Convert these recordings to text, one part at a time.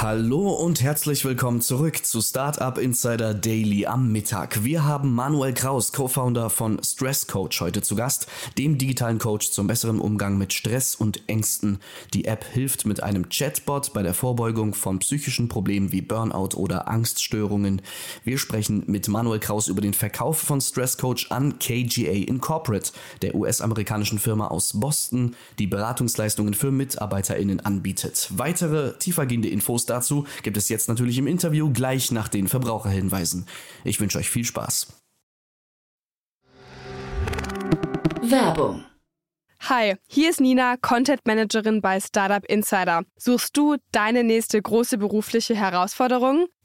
Hallo und herzlich willkommen zurück zu Startup Insider Daily am Mittag. Wir haben Manuel Kraus, Co-Founder von Stress Coach, heute zu Gast, dem digitalen Coach zum besseren Umgang mit Stress und Ängsten. Die App hilft mit einem Chatbot bei der Vorbeugung von psychischen Problemen wie Burnout oder Angststörungen. Wir sprechen mit Manuel Kraus über den Verkauf von Stress Coach an KGA Incorporate, der US-amerikanischen Firma aus Boston, die Beratungsleistungen für MitarbeiterInnen anbietet. Weitere tiefergehende Infos dazu gibt es jetzt natürlich im Interview gleich nach den Verbraucherhinweisen. Ich wünsche euch viel Spaß. Werbung. Hi, hier ist Nina, Content Managerin bei Startup Insider. Suchst du deine nächste große berufliche Herausforderung?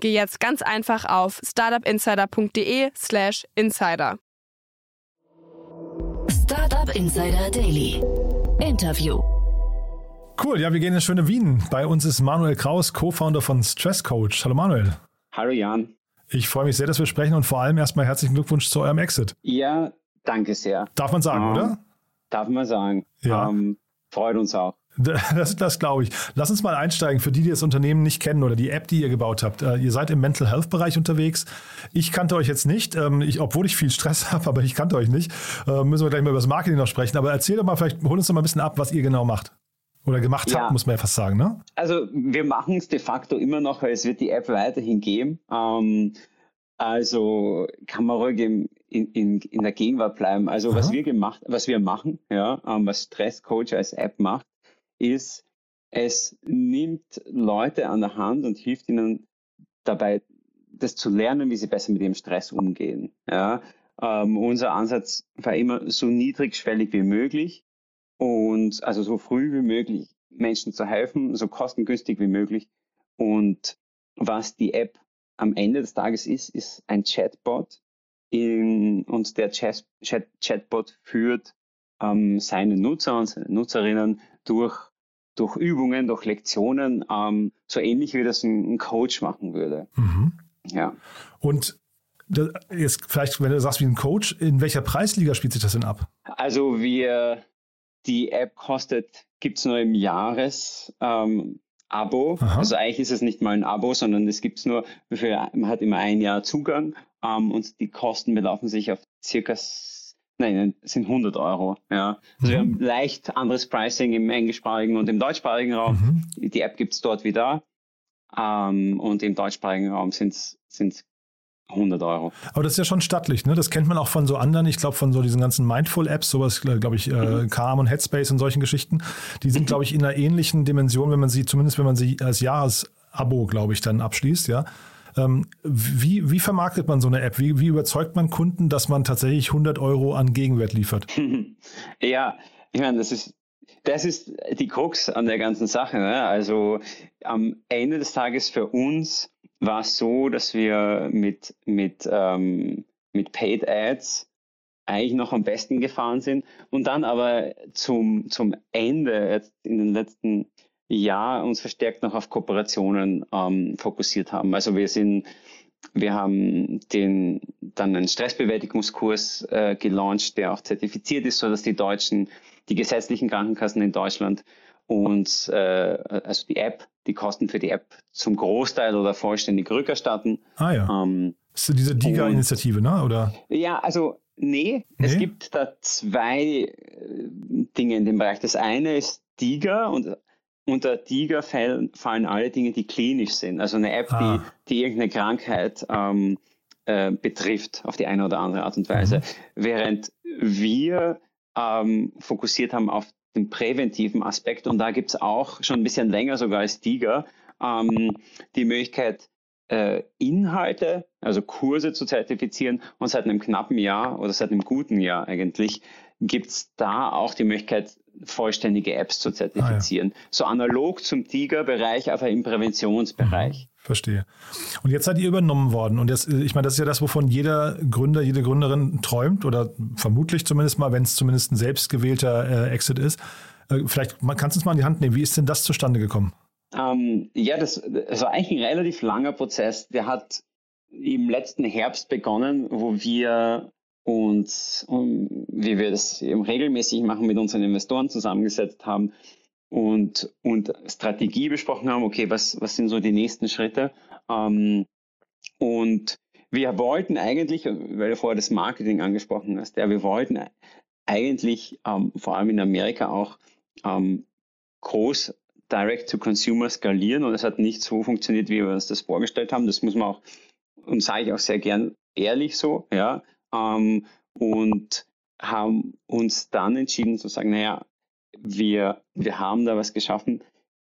geh jetzt ganz einfach auf startupinsider.de/slash insider. Startup Insider Daily. Interview. Cool, ja, wir gehen in schöne Wien. Bei uns ist Manuel Kraus, Co-Founder von Stress Coach. Hallo Manuel. Hallo Jan. Ich freue mich sehr, dass wir sprechen und vor allem erstmal herzlichen Glückwunsch zu eurem Exit. Ja, danke sehr. Darf man sagen, Ähm, oder? Darf man sagen. Ja. Ähm, freut uns auch. Das, das glaube ich. Lass uns mal einsteigen für die, die das Unternehmen nicht kennen oder die App, die ihr gebaut habt. Äh, ihr seid im Mental Health Bereich unterwegs. Ich kannte euch jetzt nicht, ähm, ich, obwohl ich viel Stress habe, aber ich kannte euch nicht. Äh, müssen wir gleich mal über das Marketing noch sprechen. Aber erzähl doch mal, vielleicht hol uns doch mal ein bisschen ab, was ihr genau macht. Oder gemacht Ja. habt, muss man ja fast sagen, ne? Also wir machen es de facto immer noch, weil es wird die App weiterhin geben. Ähm, also kann man ruhig im, in, in, in der Gegenwart bleiben. Also was Aha. wir gemacht, was wir machen, ja, ähm, was Stress Coach als App macht, ist, es nimmt Leute an der Hand und hilft ihnen dabei, das zu lernen, wie sie besser mit dem Stress umgehen. Ja. Ähm, unser Ansatz war immer so niedrigschwellig wie möglich und also so früh wie möglich Menschen zu helfen, so kostengünstig wie möglich. Und was die App am Ende des Tages ist, ist ein Chatbot. In, und der Chat, Chat, Chatbot führt ähm, seine Nutzer und seine Nutzerinnen durch, durch Übungen, durch Lektionen, ähm, so ähnlich wie das ein, ein Coach machen würde. Mhm. Ja. Und das, jetzt vielleicht, wenn du sagst wie ein Coach, in welcher Preisliga spielt sich das denn ab? Also wir, die App kostet, gibt's nur im Jahres, ähm, Abo. Aha. Also eigentlich ist es nicht mal ein Abo, sondern es gibt's nur, für, man hat immer ein Jahr Zugang ähm, und die Kosten belaufen sich auf circa, nein, es sind 100 Euro. Ja. Also wir Mhm. haben leicht anderes Pricing im englischsprachigen und im deutschsprachigen Raum. Mhm. Die App gibt's dort wie da. Ähm, und im deutschsprachigen Raum sind's sind's 100 Euro. Aber das ist ja schon stattlich, ne? Das kennt man auch von so anderen, ich glaube von so diesen ganzen Mindful-Apps, sowas, glaube ich, äh, Calm und Headspace und solchen Geschichten. Die sind, glaube ich, in einer ähnlichen Dimension, wenn man sie, zumindest wenn man sie als Jahresabo, glaube ich, dann abschließt, ja. Ähm, wie, wie vermarktet man so eine App? Wie, wie überzeugt man Kunden, dass man tatsächlich 100 Euro an Gegenwert liefert? Ja, ich meine, das ist, das ist die Krux an der ganzen Sache. Ne? Also am Ende des Tages für uns war es so, dass wir mit, mit, ähm, mit Paid Ads eigentlich noch am besten gefahren sind und dann aber zum, zum Ende jetzt in den letzten Jahr uns verstärkt noch auf Kooperationen ähm, fokussiert haben. Also wir sind wir haben den, dann einen Stressbewältigungskurs äh, gelauncht, der auch zertifiziert ist, so dass die Deutschen, die gesetzlichen Krankenkassen in Deutschland und äh, also die App, die Kosten für die App zum Großteil oder vollständig rückerstatten. Ah ja. Ähm, ist diese DIGA-Initiative, ne? Oder? ja, also nee, es Nee? gibt da zwei äh, Dinge in dem Bereich. Das eine ist DIGA und unter DIGA fallen, fallen alle Dinge, die klinisch sind. Also eine App, Ah. die, die irgendeine Krankheit ähm, äh, betrifft auf die eine oder andere Art und Weise. Mhm. Während wir ähm, fokussiert haben auf den präventiven Aspekt und da gibt es auch schon ein bisschen länger sogar als Tiger ähm, die Möglichkeit, äh, Inhalte, also Kurse zu zertifizieren und seit einem knappen Jahr oder seit einem guten Jahr eigentlich gibt es da auch die Möglichkeit, vollständige Apps zu zertifizieren. Ah, ja. So analog zum Tiger-Bereich, aber im Präventionsbereich. Mhm, verstehe. Und jetzt seid ihr übernommen worden. Und jetzt, ich meine, das ist ja das, wovon jeder Gründer, jede Gründerin träumt oder vermutlich zumindest mal, wenn es zumindest ein selbstgewählter äh, Exit ist. Äh, vielleicht kannst du uns mal in die Hand nehmen. Wie ist denn das zustande gekommen? Ähm, ja, das, das war eigentlich ein relativ langer Prozess. Der hat im letzten Herbst begonnen, wo wir uns, wie wir das eben regelmäßig machen, mit unseren Investoren zusammengesetzt haben und, und Strategie besprochen haben, okay, was, was sind so die nächsten Schritte? Ähm, und wir wollten eigentlich, weil du vorher das Marketing angesprochen hast, ja, wir wollten eigentlich ähm, vor allem in Amerika auch ähm, groß Direct-to-Consumer skalieren und es hat nicht so funktioniert, wie wir uns das vorgestellt haben. Das muss man auch, und sage ich auch sehr gern ehrlich so, ja. Ähm, und haben uns dann entschieden zu sagen, naja, wir, wir haben da was geschaffen,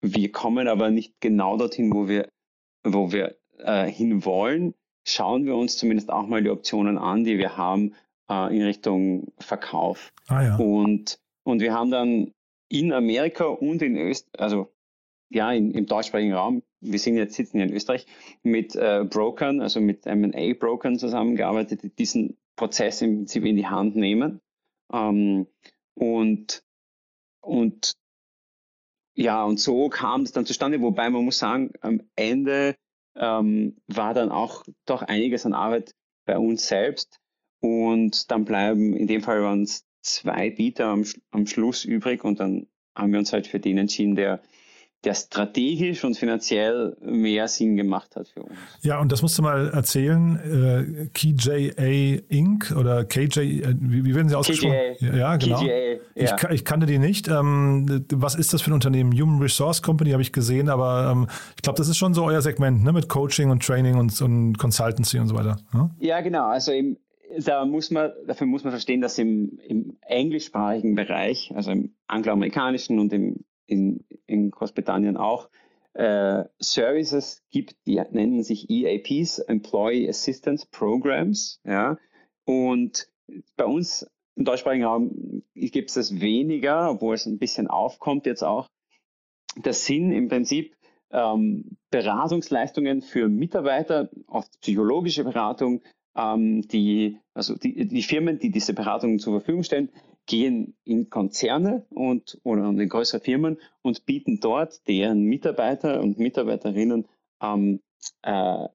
wir kommen aber nicht genau dorthin, wo wir, wo wir äh, hinwollen. Schauen wir uns zumindest auch mal die Optionen an, die wir haben äh, in Richtung Verkauf. Ah, ja. und, und wir haben dann in Amerika und in Österreich, also ja, in, im deutschsprachigen Raum, wir sind jetzt sitzen hier in Österreich, mit äh, Brokern, also mit M&A-Brokern zusammengearbeitet, die diesen Prozess im Prinzip in die Hand nehmen. Ähm, und, und ja, und so kam es dann zustande, wobei man muss sagen, am Ende ähm, war dann auch doch einiges an Arbeit bei uns selbst. Und dann bleiben, in dem Fall waren es zwei Bieter am, am Schluss übrig und dann haben wir uns halt für den entschieden, der der strategisch und finanziell mehr Sinn gemacht hat für uns. Ja, und das musst du mal erzählen. Äh, KJA Inc. oder KJ, äh, wie, wie, werden sie ausgesprochen? KJA. Ja, genau. KJA, ja. Ich, ich, kannte die nicht. Ähm, was ist das für ein Unternehmen? Human Resource Company habe ich gesehen, aber ähm, ich glaube, das ist schon so euer Segment, ne? mit Coaching und Training und, und Consultancy und so weiter. Ja, ja genau. Also im, da muss man, dafür muss man verstehen, dass im, im englischsprachigen Bereich, also im angloamerikanischen und im in, in Großbritannien auch, äh, Services gibt, die nennen sich EAPs, Employee Assistance Programs. Ja? Und bei uns im deutschsprachigen Raum gibt es das weniger, obwohl es ein bisschen aufkommt jetzt auch. Das sind im Prinzip ähm, Beratungsleistungen für Mitarbeiter, oft psychologische Beratung, ähm, die, also die, die Firmen, die diese Beratungen zur Verfügung stellen, gehen in Konzerne und oder in größere Firmen und bieten dort deren Mitarbeiter und Mitarbeiterinnen ähm, äh,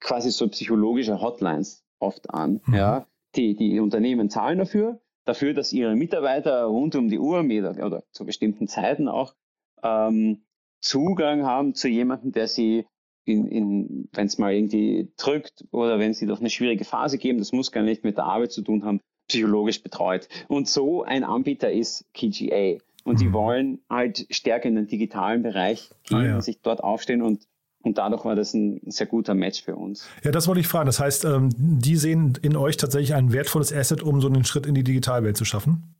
quasi so psychologische Hotlines oft an. Mhm. Ja, die, die Unternehmen zahlen dafür, dafür, dass ihre Mitarbeiter rund um die Uhr oder, oder zu bestimmten Zeiten auch ähm, Zugang haben zu jemandem, der sie in, in wenn es mal irgendwie drückt oder wenn sie durch eine schwierige Phase geben, das muss gar nicht mit der Arbeit zu tun haben, psychologisch betreut. Und so ein Anbieter ist KGA. Und mhm. die wollen halt stärker in den digitalen Bereich gehen, ah, ja. sich dort aufstehen und und dadurch war das ein sehr guter Match für uns. Ja, das wollte ich fragen. Das heißt, ähm, die sehen in euch tatsächlich ein wertvolles Asset, um so einen Schritt in die Digitalwelt zu schaffen?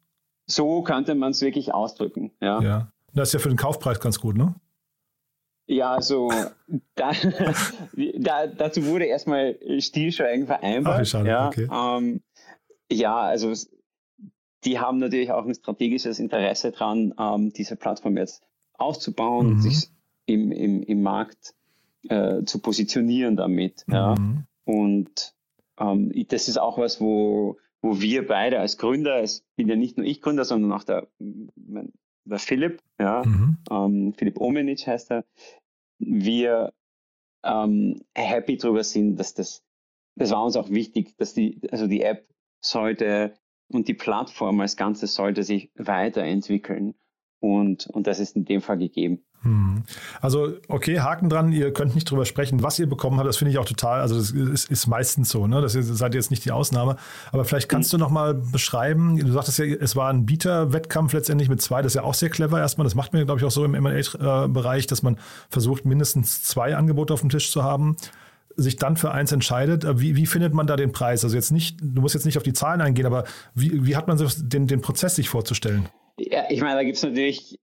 So könnte man es wirklich ausdrücken, ja. Ja, das ist ja für den Kaufpreis ganz gut, ne? Ja, also da, da, dazu wurde erstmal Stillschweigen vereinbart. Ach, schade. Ja, okay. ähm, ja, also die haben natürlich auch ein strategisches Interesse daran, ähm, diese Plattform jetzt auszubauen mhm. und sich im, im, im Markt äh, zu positionieren damit. Mhm. Ja. Und ähm, das ist auch was, wo, wo wir beide als Gründer, es bin ja nicht nur ich Gründer, sondern auch der, der Philipp, ja, mhm. ähm, Philipp Omenic heißt er, wir ähm, happy darüber sind, dass das, das war uns auch wichtig, dass die, also die App sollte und die Plattform als Ganzes sollte sich weiterentwickeln. Und, und das ist in dem Fall gegeben. Hm. Also, okay, Haken dran, ihr könnt nicht drüber sprechen, was ihr bekommen habt, das finde ich auch total, also das ist, ist meistens so, ne? Das seid jetzt nicht die Ausnahme. Aber vielleicht kannst mhm. du nochmal beschreiben, du sagtest ja, es war ein Bieterwettkampf letztendlich mit zwei, das ist ja auch sehr clever erstmal. Das macht man, glaube ich, auch so im MA-Bereich, dass man versucht, mindestens zwei Angebote auf dem Tisch zu haben. Sich dann für eins entscheidet, äh, wie, wie findet man da den Preis? Also jetzt nicht, du musst jetzt nicht auf die Zahlen eingehen, aber wie, wie hat man den, den Prozess sich vorzustellen? Ja, ich meine, da gibt es natürlich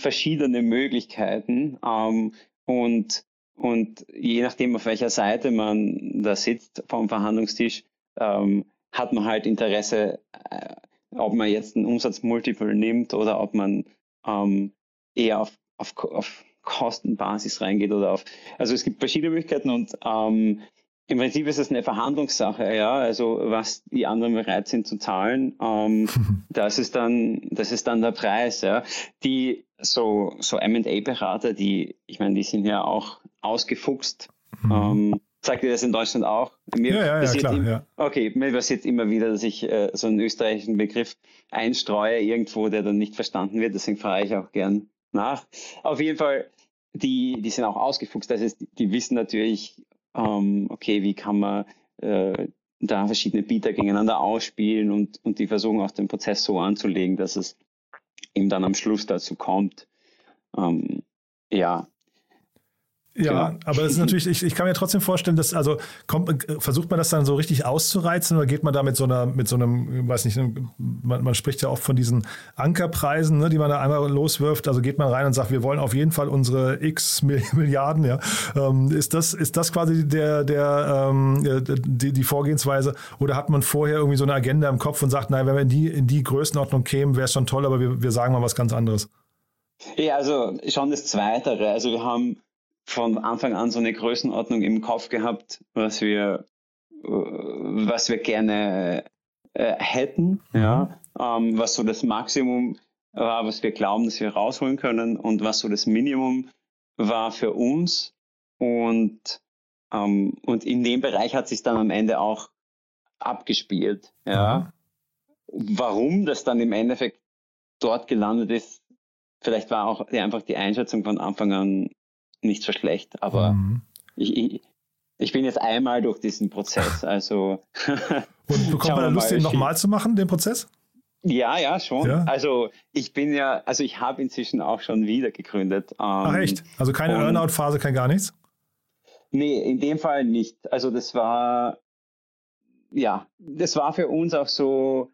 verschiedene Möglichkeiten ähm, und, und je nachdem, auf welcher Seite man da sitzt vom Verhandlungstisch, ähm, hat man halt Interesse, äh, ob man jetzt ein Umsatzmultiple nimmt oder ob man ähm, eher auf, auf, auf Kostenbasis reingeht oder auf. Also es gibt verschiedene Möglichkeiten und ähm, im Prinzip ist es eine Verhandlungssache, ja. Also was die anderen bereit sind zu zahlen, ähm, das ist dann, das ist dann der Preis, ja. Die so so M&A-Berater, die, ich meine, die sind ja auch ausgefuchst. Mhm. Ähm, Sagt ihr das in Deutschland auch? Mir ja, ja, ja, klar, im, ja. Okay, mir passiert immer wieder, dass ich äh, so einen österreichischen Begriff einstreue irgendwo, der dann nicht verstanden wird. Deswegen frage ich auch gern nach. Auf jeden Fall, die, die sind auch ausgefuchst. Das heißt, die wissen natürlich, ähm, okay, wie kann man äh, da verschiedene Bieter gegeneinander ausspielen und, und die versuchen auch den Prozess so anzulegen, dass es eben dann am Schluss dazu kommt. Ähm, ja, ja, genau. aber es ist natürlich, ich, ich kann mir trotzdem vorstellen, dass, also kommt, versucht man das dann so richtig auszureizen oder geht man da mit so einer, mit so einem, weiß nicht, man, man spricht ja oft von diesen Ankerpreisen, ne, die man da einmal loswirft. Also geht man rein und sagt, wir wollen auf jeden Fall unsere X Milliarden, ja. Ähm, ist das, ist das quasi der, der, ähm, die, die Vorgehensweise? Oder hat man vorher irgendwie so eine Agenda im Kopf und sagt, nein, wenn wir in die, in die Größenordnung kämen, wäre es schon toll, aber wir, wir sagen mal was ganz anderes? Ja, also schon das Zweitere. Also wir haben von Anfang an so eine Größenordnung im Kopf gehabt, was wir, was wir gerne äh, hätten, ja, ähm, was so das Maximum war, was wir glauben, dass wir rausholen können und was so das Minimum war für uns. Und ähm, und in dem Bereich hat sich dann am Ende auch abgespielt, ja. Warum das dann im Endeffekt dort gelandet ist, vielleicht war auch einfach die Einschätzung von Anfang an nicht so schlecht, aber mhm. ich, ich, ich, bin jetzt einmal durch diesen Prozess, also. Und bekommt man da Lust, den nochmal zu machen, den Prozess? Ja, ja, schon. Ja? Also ich bin ja, also ich habe inzwischen auch schon wieder gegründet. Ähm, Ach echt? Also keine Earnout-Phase, kein gar nichts? Nee, in dem Fall nicht. Also das war, ja, das war für uns auch so,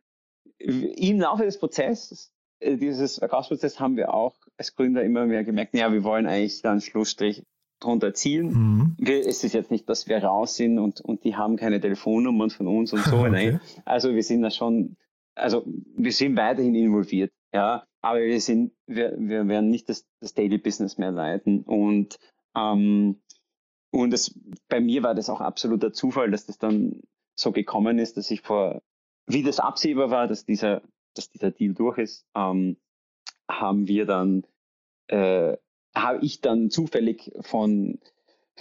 im Laufe des Prozesses, äh, dieses Verkaufsprozess haben wir auch als Gründer immer mehr gemerkt, ja, wir wollen eigentlich dann Schlussstrich drunter zielen. Mhm. Wir, es ist jetzt nicht, dass wir raus sind und, und die haben keine Telefonnummern von uns und so. okay. Nein. Also wir sind da schon, also wir sind weiterhin involviert, ja, aber wir sind, wir, wir werden nicht das, das Daily Business mehr leiten. Und, ähm, und das, bei mir war das auch absoluter Zufall, dass das dann so gekommen ist, dass ich vor, wie das absehbar war, dass dieser, dass dieser Deal durch ist, ähm, haben wir dann, äh, habe ich dann zufällig von,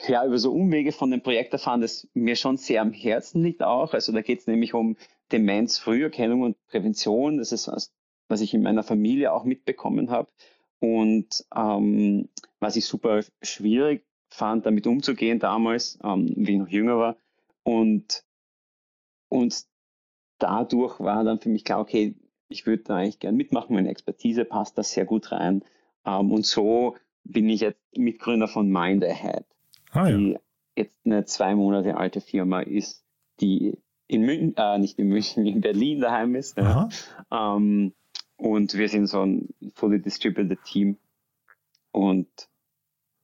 ja, über so Umwege von dem Projekt erfahren, das mir schon sehr am Herzen liegt auch. Also da geht es nämlich um Demenz-Früherkennung und Prävention. Das ist was, was ich in meiner Familie auch mitbekommen habe. Und ähm, was ich super schwierig fand, damit umzugehen damals, ähm, wie ich noch jünger war. Und, und dadurch war dann für mich klar, okay, ich würde da eigentlich gern mitmachen, meine Expertise passt da sehr gut rein. Ähm, und so bin ich jetzt Mitgründer von Mind Ahead, ah, ja. die jetzt eine zwei Monate alte Firma ist, die in München, äh, nicht in München, in Berlin daheim ist. Ja. Ähm, und wir sind so ein fully distributed Team. Und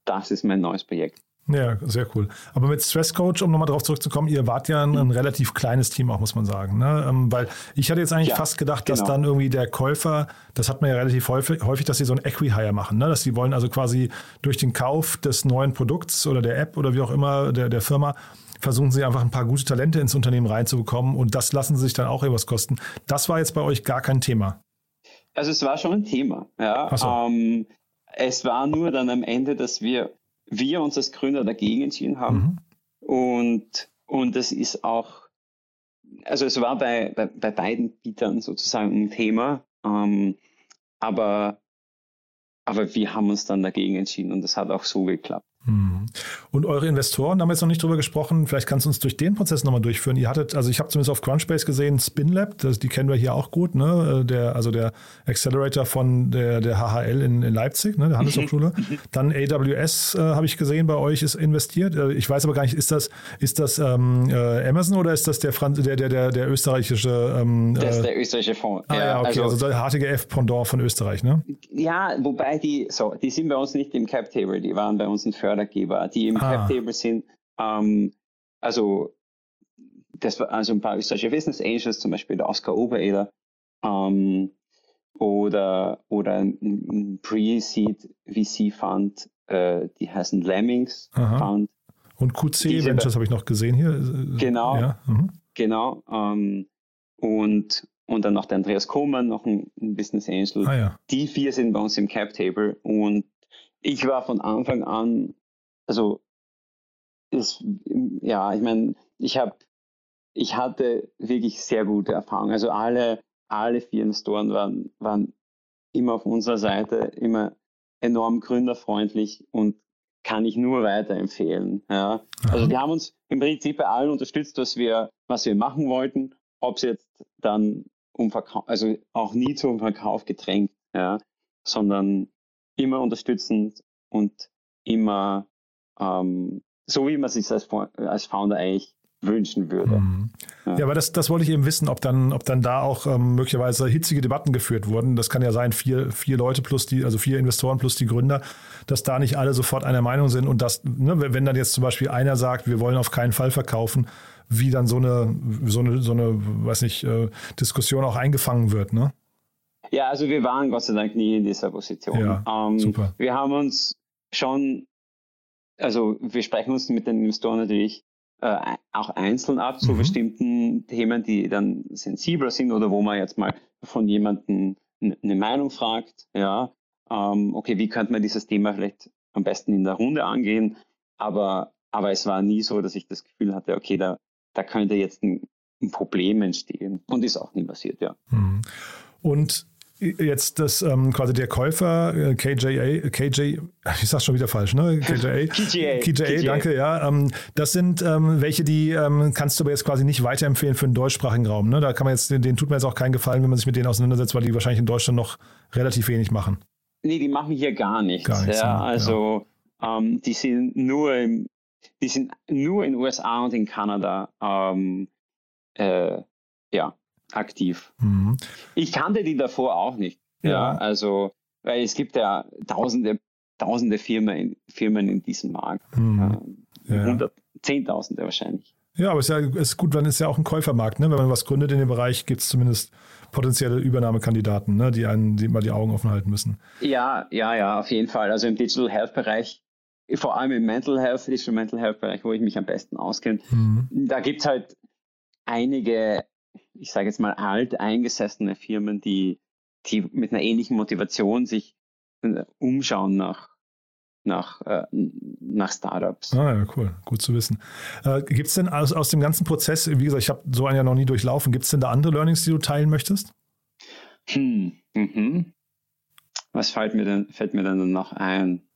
das ist mein neues Projekt. Ja, sehr cool. Aber mit Stress Coach, um nochmal darauf zurückzukommen, ihr wart ja ein, ein, relativ kleines Team auch, muss man sagen. Ne? Ähm, weil ich hatte jetzt eigentlich ja, fast gedacht, dass genau. dann irgendwie der Käufer, das hat man ja relativ häufig, häufig dass sie so ein Equihire machen, ne? dass sie wollen also quasi durch den Kauf des neuen Produkts oder der App oder wie auch immer der, der Firma, versuchen sie einfach ein paar gute Talente ins Unternehmen reinzubekommen und das lassen sie sich dann auch etwas kosten. Das war jetzt bei euch gar kein Thema. Also es war schon ein Thema, ja. So. Ähm, es war nur dann am Ende, dass wir wir uns als Gründer dagegen entschieden haben. Mhm. Und, und das ist auch, also es war bei, bei, bei beiden Bietern sozusagen ein Thema, ähm, aber, aber wir haben uns dann dagegen entschieden und das hat auch so geklappt. Mhm. Und eure Investoren, da haben wir jetzt noch nicht drüber gesprochen, vielleicht kannst du uns durch den Prozess nochmal durchführen. Ihr hattet, also ich habe zumindest auf Crunchbase gesehen, SpinLab, das, die kennen wir hier auch gut, ne? Der, also der Accelerator von der, der HHL in, in Leipzig, ne? der Handelshochschule. Dann AWS äh, habe ich gesehen, bei euch ist investiert. Äh, ich weiß aber gar nicht, ist das, ist das ähm, äh, Amazon oder ist das der, Franz der, der, der, der österreichische ähm, Das ist äh, der österreichische Fonds. Ah, ja, okay, also, also der HTGF-Pendant von Österreich, ne? Ja, wobei die, so, die sind bei uns nicht im Cap Table, die waren bei uns ein Fördergeber, die im ah. Cap Table sind. Ähm, also, das war also ein paar österreichische Business Angels, zum Beispiel der Oscar Obereder, ähm, oder, oder ein Pre-Seed VC Fund, äh, die heißen Lemmings Aha. Fund. Und QC Diese, Ventures habe ich noch gesehen hier. Genau. Ja. Mhm. Genau. Ähm, und, und dann noch der Andreas Kohmann, noch ein, ein Business Angel. Ah, ja. Die vier sind bei uns im Cap Table und ich war von Anfang an, also ist, ja, ich meine, ich habe, ich hatte wirklich sehr gute Erfahrungen. Also alle, alle vier Investoren waren, waren immer auf unserer Seite, immer enorm gründerfreundlich und kann ich nur weiterempfehlen. Ja. Also wir haben uns im Prinzip bei allen unterstützt, was wir, was wir machen wollten, ob es jetzt dann um Verkauf, also auch nie zum Verkauf gedrängt, ja, sondern immer unterstützend und immer ähm, so, wie man sich als, als Founder eigentlich wünschen würde. Mhm. Ja. ja, aber das, das wollte ich eben wissen, ob dann, ob dann da auch ähm, möglicherweise hitzige Debatten geführt wurden. Das kann ja sein, vier, vier Leute plus die, also vier Investoren plus die Gründer, dass da nicht alle sofort einer Meinung sind und dass, ne, wenn dann jetzt zum Beispiel einer sagt, wir wollen auf keinen Fall verkaufen, wie dann so eine, so eine, so eine, weiß nicht, äh, Diskussion auch eingefangen wird, ne? Ja, also wir waren Gott sei Dank nie in dieser Position. Ja, ähm, super. Wir haben uns schon, also wir sprechen uns mit den Investoren natürlich äh, auch einzeln ab zu mhm. bestimmten Themen, die dann sensibler sind oder wo man jetzt mal von jemandem eine Meinung fragt. Ja, ähm, okay, wie könnte man dieses Thema vielleicht am besten in der Runde angehen? Aber, aber es war nie so, dass ich das Gefühl hatte, okay, da, da könnte jetzt ein, ein Problem entstehen. Und ist auch nie passiert, ja. Mhm. Und jetzt das ähm, quasi der Käufer äh, KJA, KJ, ich sag's schon wieder falsch, ne? KJA, KJA, KJA, danke, ja. Ähm, das sind ähm, welche, die ähm, kannst du aber jetzt quasi nicht weiterempfehlen für den deutschsprachigen Raum. Ne? Da kann man jetzt, denen tut mir jetzt auch keinen Gefallen, wenn man sich mit denen auseinandersetzt, weil die wahrscheinlich in Deutschland noch relativ wenig machen. Nee, die machen hier gar nichts. Gar nichts ja, also ja. Ähm, die sind nur im, die sind nur in USA und in Kanada ähm, äh, ja, aktiv. Mhm. Ich kannte die davor auch nicht. Ja. ja. also, weil es gibt ja tausende, tausende Firmen in, Firmen in diesem Markt. Mhm. Ja. Hundert, Zehntausende wahrscheinlich. Ja, aber es ist ja ist gut, dann ist ja auch ein Käufermarkt. Ne? Wenn man was gründet in dem Bereich, gibt es zumindest potenzielle Übernahmekandidaten, ne? die einen die mal die Augen offen halten müssen. Ja, ja, ja, auf jeden Fall. Also im Digital Health Bereich, vor allem im Mental Health, Digital Mental Health Bereich, wo ich mich am besten auskenne, mhm. da gibt es halt einige ich sage jetzt mal, alt eingesessene Firmen, die, die mit einer ähnlichen Motivation sich äh, umschauen nach, nach, äh, nach Startups. Ah ja, cool, gut zu wissen. Äh, gibt es denn aus, aus dem ganzen Prozess, wie gesagt, ich habe so einen ja noch nie durchlaufen, gibt es denn da andere Learnings, die du teilen möchtest? Hm, mhm. Was fällt mir denn, fällt mir denn noch ein?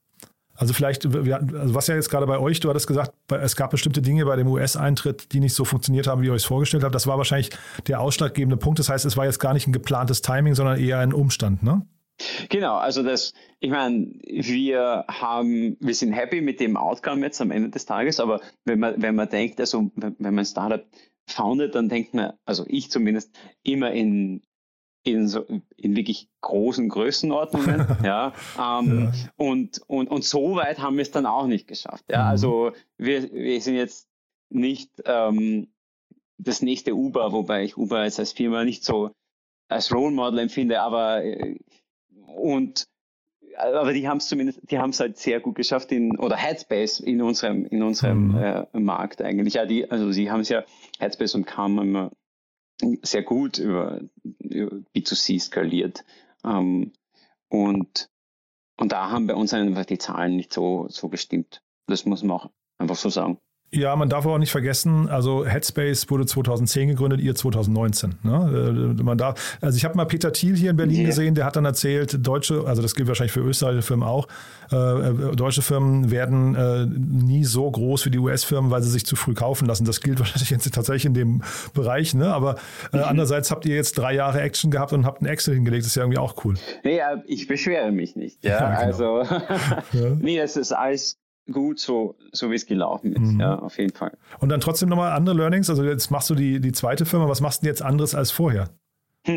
Also vielleicht, also was ja jetzt gerade bei euch, du hattest gesagt, es gab bestimmte Dinge bei dem US-Eintritt, die nicht so funktioniert haben, wie ihr euch vorgestellt habt. Das war wahrscheinlich der ausschlaggebende Punkt. Das heißt, es war jetzt gar nicht ein geplantes Timing, sondern eher ein Umstand, ne? Genau, also das, ich meine, wir haben, wir sind happy mit dem Outcome jetzt am Ende des Tages, aber wenn man, wenn man denkt, also wenn man ein Startup foundet, dann denkt man, also ich zumindest, immer in in, so, in wirklich großen Größenordnungen. ja, ähm, ja. Und, und, und so weit haben wir es dann auch nicht geschafft. Ja, mhm. also wir, wir sind jetzt nicht ähm, das nächste Uber, wobei ich Uber jetzt als Firma nicht so als Role Model empfinde, aber äh, und aber die haben es zumindest, die haben es halt sehr gut geschafft in oder Headspace in unserem in unserem mhm. äh, Markt eigentlich. Ja, die also sie haben es ja Headspace und Calm immer sehr gut über, über B2C skaliert. Ähm, und, und da haben bei uns einfach die Zahlen nicht so, so gestimmt. Das muss man auch einfach so sagen. Ja, man darf auch nicht vergessen, also Headspace wurde 2010 gegründet, ihr 2019. Ne? Äh, man darf, also ich habe mal Peter Thiel hier in Berlin yeah. gesehen, der hat dann erzählt, deutsche, also das gilt wahrscheinlich für österreichische Firmen auch, äh, äh deutsche Firmen werden äh, nie so groß wie die US-Firmen, weil sie sich zu früh kaufen lassen. Das gilt wahrscheinlich jetzt tatsächlich in dem Bereich, ne? aber äh, mhm. andererseits habt ihr jetzt drei Jahre Action gehabt und habt einen Excel hingelegt, das ist ja irgendwie auch cool. Nee, ich beschwere mich nicht. Ja, ja genau. also ja. nee, das ist alles gut, so, so wie es gelaufen ist, mhm. ja, auf jeden Fall. Und dann trotzdem nochmal andere Learnings. Also jetzt machst du die, die zweite Firma, was machst du jetzt anderes als vorher?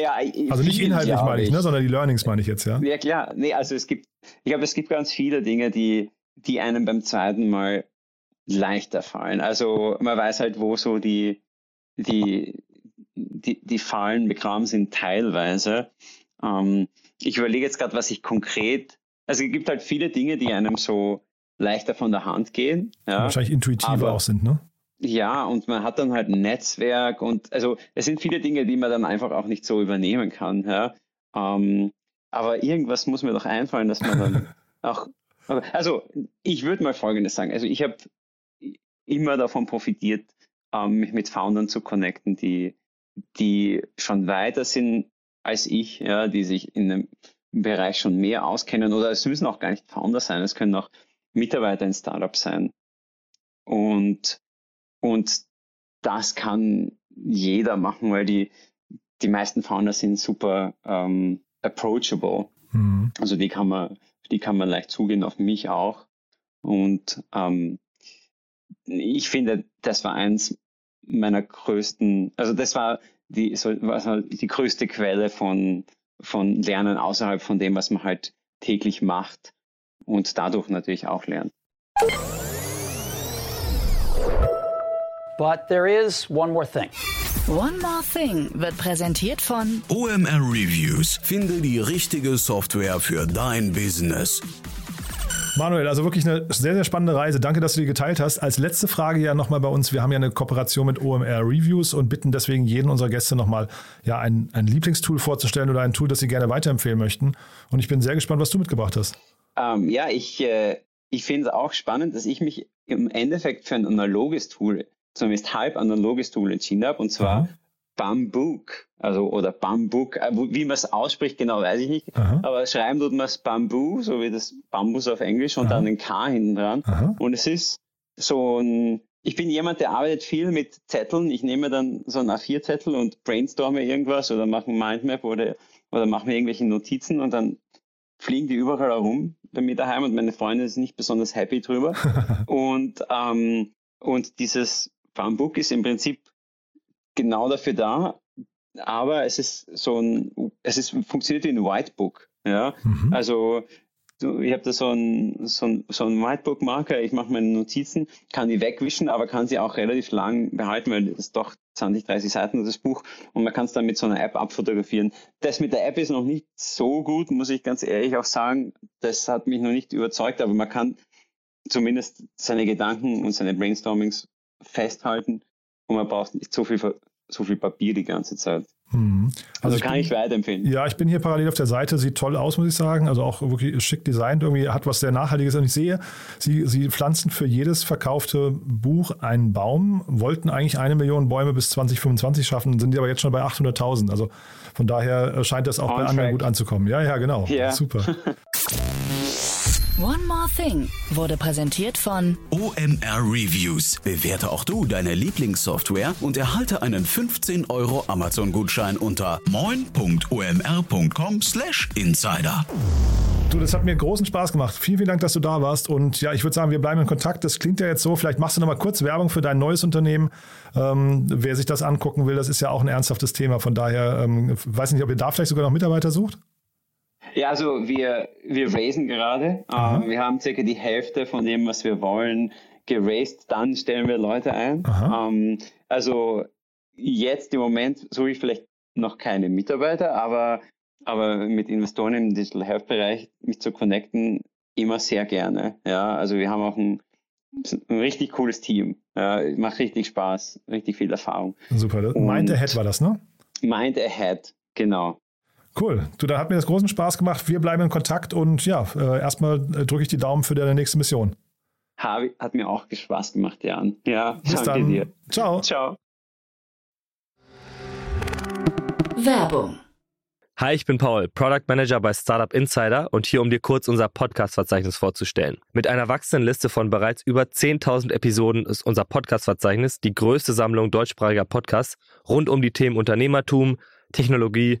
ja, also nicht inhaltlich meine ich, ne, sondern die Learnings meine ich jetzt, ja. Ja, klar. Nee, also es gibt, ich glaube, es gibt ganz viele Dinge, die, die einem beim zweiten Mal leichter fallen. Also man weiß halt, wo so die, die, die, die Fallen begraben sind teilweise. Ähm, ich überlege jetzt gerade, was ich konkret also es gibt halt viele Dinge, die einem so leichter von der Hand gehen. Ja. Wahrscheinlich intuitiver Aber, auch sind, ne? Ja, und man hat dann halt ein Netzwerk und also es sind viele Dinge, die man dann einfach auch nicht so übernehmen kann. Ja. Ähm, aber irgendwas muss mir doch einfallen, dass man dann auch. Also ich würde mal Folgendes sagen. Also ich habe immer davon profitiert, ähm, mich mit Foundern zu connecten, die, die schon weiter sind als ich, ja, die sich in einem Bereich schon mehr auskennen oder es müssen auch gar nicht Founder sein, es können auch Mitarbeiter in Startups sein. Und, und das kann jeder machen, weil die, die meisten Founder sind super ähm, approachable. Mhm. Also die kann man, die kann man leicht zugehen, auf mich auch. Und ähm, ich finde, das war eins meiner größten, also das war die, so, war die größte Quelle von, von Lernen außerhalb von dem, was man halt täglich macht und dadurch natürlich auch lernt. But there is one more thing. One More Thing wird präsentiert von OMR Reviews. Finde die richtige Software für dein Business. Manuel, also wirklich eine sehr, sehr spannende Reise. Danke, dass du die geteilt hast. Als letzte Frage ja nochmal bei uns. Wir haben ja eine Kooperation mit OMR Reviews und bitten deswegen jeden unserer Gäste nochmal ja, ein, ein Lieblingstool vorzustellen oder ein Tool, das sie gerne weiterempfehlen möchten. Und ich bin sehr gespannt, was du mitgebracht hast. Ähm, ja, ich, äh, ich finde es auch spannend, dass ich mich im Endeffekt für ein analoges Tool, zumindest halb analoges Tool entschieden habe. Und zwar mhm. Bambook, also oder Bambuk, äh, wie man es ausspricht, genau weiß ich nicht. Aha. Aber schreiben tut man es Bamboo, so wie das Bambus auf Englisch und Aha. dann ein K hinten dran. Aha. Und es ist so ein, ich bin jemand, der arbeitet viel mit Zetteln. Ich nehme dann so einen A4-Zettel und brainstorme irgendwas oder mache ein Mindmap oder, oder mache mir irgendwelche Notizen und dann fliegen die überall herum bei mir daheim und meine Freundin ist nicht besonders happy drüber. und, ähm, und dieses Bambuk ist im Prinzip genau dafür da, aber es ist so ein, es ist, funktioniert wie ein Whitebook. Ja, mhm. also ich habe da so ein, so ein, so ein Whitebook-Marker, ich mache meine Notizen, kann die wegwischen, aber kann sie auch relativ lang behalten, weil das ist doch 20, 30 Seiten das Buch und man kann es dann mit so einer App abfotografieren. Das mit der App ist noch nicht so gut, muss ich ganz ehrlich auch sagen. Das hat mich noch nicht überzeugt, aber man kann zumindest seine Gedanken und seine Brainstormings festhalten und man braucht nicht so viel, so viel Papier die ganze Zeit. Mhm. Also, also kann bin, ich weiterempfehlen. Ja, ich bin hier parallel auf der Seite, sieht toll aus, muss ich sagen. Also auch wirklich schick designt, irgendwie hat was sehr Nachhaltiges. Und ich sehe, sie, sie pflanzen für jedes verkaufte Buch einen Baum, wollten eigentlich eine Million Bäume bis 2025 schaffen, sind aber jetzt schon bei 800.000. Also von daher scheint das auch On bei track. anderen gut anzukommen. Ja, ja, genau. Yeah. Super. One More Thing wurde präsentiert von OMR Reviews. Bewerte auch du deine Lieblingssoftware und erhalte einen 15 Euro Amazon-Gutschein unter moin.omr.com/insider. Du, das hat mir großen Spaß gemacht. Vielen, vielen Dank, dass du da warst. Und ja, ich würde sagen, wir bleiben in Kontakt. Das klingt ja jetzt so. Vielleicht machst du noch mal kurz Werbung für dein neues Unternehmen. Ähm, wer sich das angucken will, das ist ja auch ein ernsthaftes Thema. Von daher, ähm, weiß nicht, ob ihr da vielleicht sogar noch Mitarbeiter sucht? Ja, also wir, wir raisen gerade. Ähm, wir haben circa die Hälfte von dem, was wir wollen, geraced. Dann stellen wir Leute ein. Ähm, also jetzt im Moment suche ich vielleicht noch keine Mitarbeiter, aber, aber mit Investoren im Digital Health Bereich mich zu connecten, immer sehr gerne. Ja, also wir haben auch ein, ein richtig cooles Team. Ja, macht richtig Spaß, richtig viel Erfahrung. Super. Mind Ahead war das, ne? Mind Ahead, genau. Cool. Du, da hat mir das großen Spaß gemacht. Wir bleiben in Kontakt und ja, äh, erstmal äh, drücke ich die Daumen für deine nächste Mission. hat mir auch Spaß gemacht, Jan. Ja, Bis danke dann. dir. Ciao. Ciao. Werbung Hi, ich bin Paul, Product Manager bei Startup Insider und hier, um dir kurz unser Podcast-Verzeichnis vorzustellen. Mit einer wachsenden Liste von bereits über 10.000 Episoden ist unser Podcast-Verzeichnis die größte Sammlung deutschsprachiger Podcasts rund um die Themen Unternehmertum, Technologie,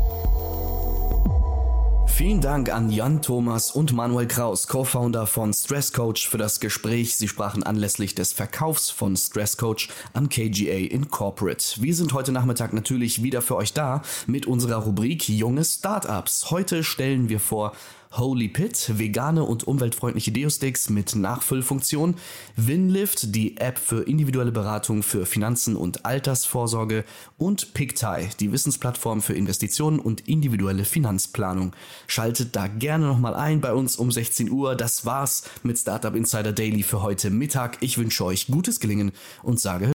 Vielen Dank an Jan Thomas und Manuel Kraus, Co-Founder von Stress Coach, für das Gespräch. Sie sprachen anlässlich des Verkaufs von Stress Coach an KGA Incorporate. Wir sind heute Nachmittag natürlich wieder für euch da mit unserer Rubrik Junge Startups. Heute stellen wir vor Holy Pit, vegane und umweltfreundliche Deosticks mit Nachfüllfunktion, Winlift, die App für individuelle Beratung für Finanzen und Altersvorsorge und PickTie, die Wissensplattform für Investitionen und individuelle Finanzplanung. Schaltet da gerne nochmal ein bei uns um 16 Uhr. Das war's mit Startup Insider Daily für heute Mittag. Ich wünsche euch gutes Gelingen und sage